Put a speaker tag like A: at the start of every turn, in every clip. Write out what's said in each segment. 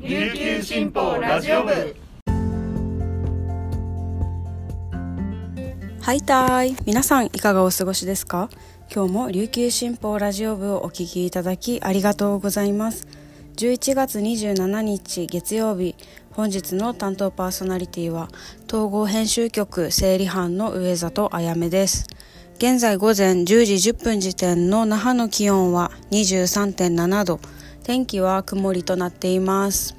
A: 琉球新報ラジオ部。
B: はいたい。皆さんいかがお過ごしですか？今日も琉球新報ラジオ部をお聞きいただきありがとうございます。11月27日月曜日本日の担当パーソナリティは統合編集局整理班の上里あやめです。現在午前10時10分時点の那覇の気温は23.7度。天気は曇りとなっています。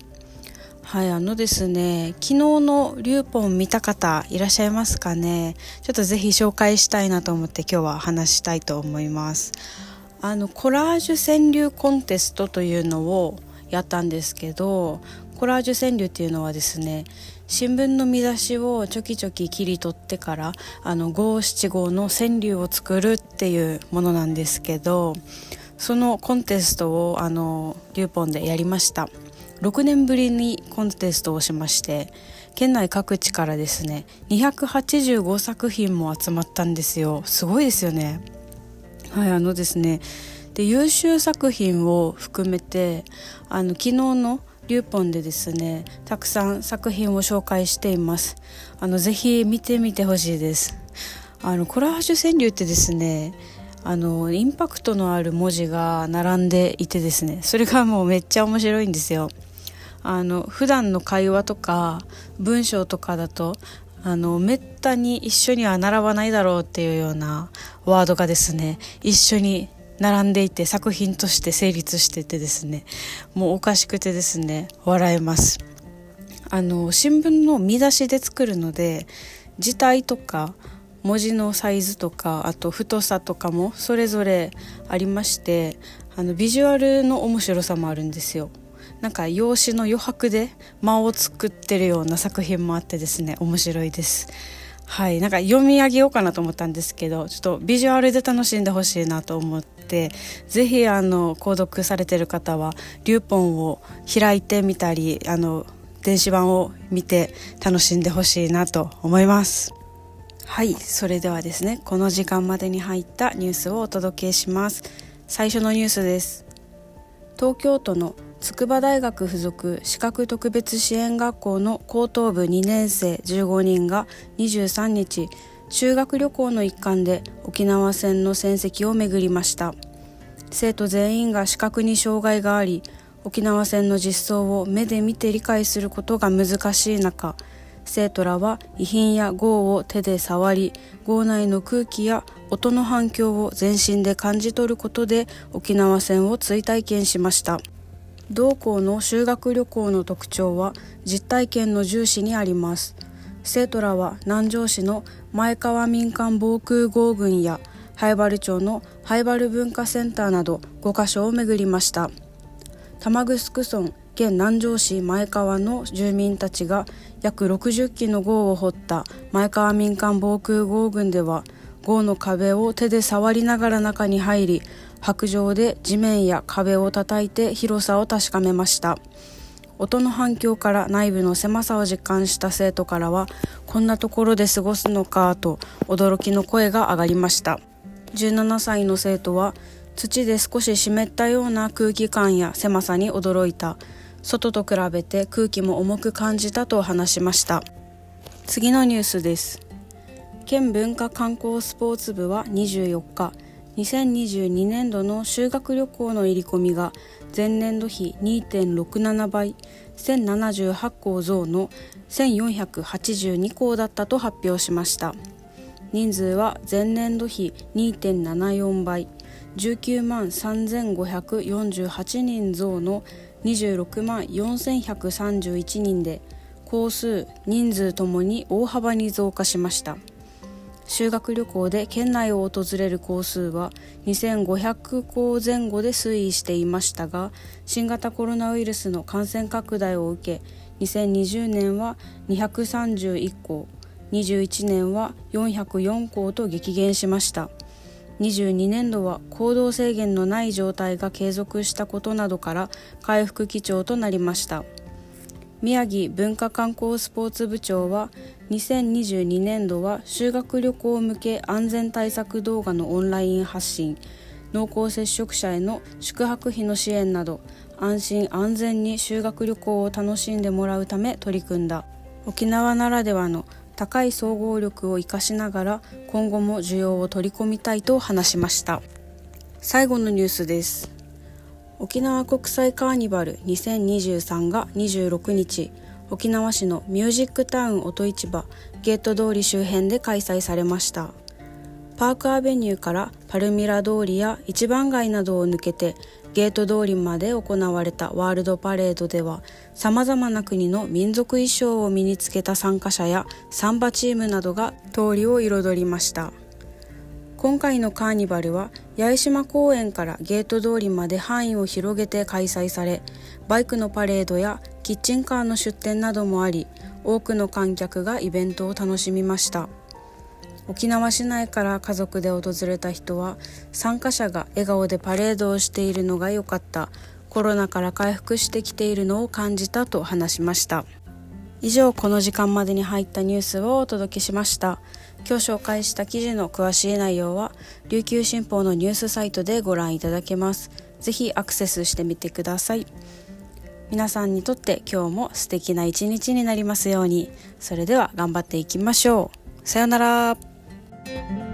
B: はいあのですね昨日のリューポン見た方いらっしゃいますかね。ちょっとぜひ紹介したいなと思って今日は話したいと思います。あのコラージュ川柳コンテストというのをやったんですけどコラージュ川柳っていうのはですね新聞の見出しをちょきちょき切り取ってからあの五七五の川柳を作るっていうものなんですけどそのコンテストをあのリューポンでやりました。6年ぶりにコンテストをしまして県内各地からですね285作品も集まったんですよ。すごいですよね。はいあのですねで優秀作品を含めてあの昨日のリューポンでですねたくさん作品を紹介しています。あのぜひ見てみてほしいです。あのコラージュ川柳ってですねあのインパクトのある文字が並んでいてですねそれがもうめっちゃ面白いんですよ。あの普段の会話とか文章とかだとあのめったに一緒には並ばないだろうっていうようなワードがですね一緒に並んでいて作品として成立しててですねもうおかしくてですね笑えます。あの新聞の見出しで作るので字体とか文字のサイズとかあと太さとかもそれぞれありましてあのビジュアルの面白さもあるんですよ。なんか用紙の余白で間を作ってるような作品もあってですね面白いです。はい。なんか読み上げようかなと思ったんですけどちょっとビジュアルで楽しんでほしいなと思って是非あの購読されてる方はリューポンを開いてみたりあの電子版を見て楽しんでほしいなと思います。はいそれではですねこの時間までに入ったニュースをお届けします。最初のニュースです。東京都の筑波大学附属資格特別支援学校の高等部2年生15人が23日修学旅行の一環で沖縄戦の戦績を巡りました。生徒全員が視覚に障害があり沖縄戦の実相を目で見て理解することが難しい中生徒らは遺品や号を手で触り号内の空気や音の反響を全身で感じ取ることで沖縄戦を追体験しました。同校の修学旅行の特徴は実体験の重視にあります。生徒らは南城市の前川民間防空壕群や灰原町の灰原文化センターなど5カ所を巡りました。玉城村現南城市前川の住民たちが約60基の壕を掘った前川民間防空壕群では壕の壁を手で触りながら中に入り白状で地面や壁を叩いて広さを確かめました。音の反響から内部の狭さを実感した生徒からはこんなところで過ごすのかと驚きの声が上がりました。17歳の生徒は土で少し湿ったような空気感や狭さに驚いた。外と比べて空気も重く感じたと話しました。次のニュースです。県文化観光スポーツ部は24日2022年度の修学旅行の入り込みが前年度比2.67倍1078校増の1482校だったと発表しました。人数は前年度比2.74倍。19万3548人増の26万4131人で校数人数ともに大幅に増加しました。修学旅行で県内を訪れる校数は2500校前後で推移していましたが新型コロナウイルスの感染拡大を受け2020年は231校21年は404校と激減しました。22年度は行動制限のない状態が継続したことなどから回復基調となりました。宮城文化観光スポーツ部長は2022年度は修学旅行向け安全対策動画のオンライン発信濃厚接触者への宿泊費の支援など安心安全に修学旅行を楽しんでもらうため取り組んだ。沖縄ならではの高い総合力を生かしながら今後も需要を取り込みたいと話しました。最後のニュースです。沖縄国際カーニバル2023が26日沖縄市のミュージックタウン音市場ゲート通り周辺で開催されました。パークアベニューからパルミラ通りや一番街などを抜けてゲート通りまで行われたワールドパレードではさまざまな国の民族衣装を身につけた参加者やサンバチームなどが通りを彩りました。今回のカーニバルは八重島公園からゲート通りまで範囲を広げて開催されバイクのパレードやキッチンカーの出店などもあり多くの観客がイベントを楽しみました。沖縄市内から家族で訪れた人は参加者が笑顔でパレードをしているのが良かった。コロナから回復してきているのを感じたと話しました。以上この時間までに入ったニュースをお届けしました。今日紹介した記事の詳しい内容は琉球新報のニュースサイトでご覧いただけます。ぜひアクセスしてみてください。皆さんにとって今日も素敵な一日になりますように。それでは頑張っていきましょう。さようなら。Thank you.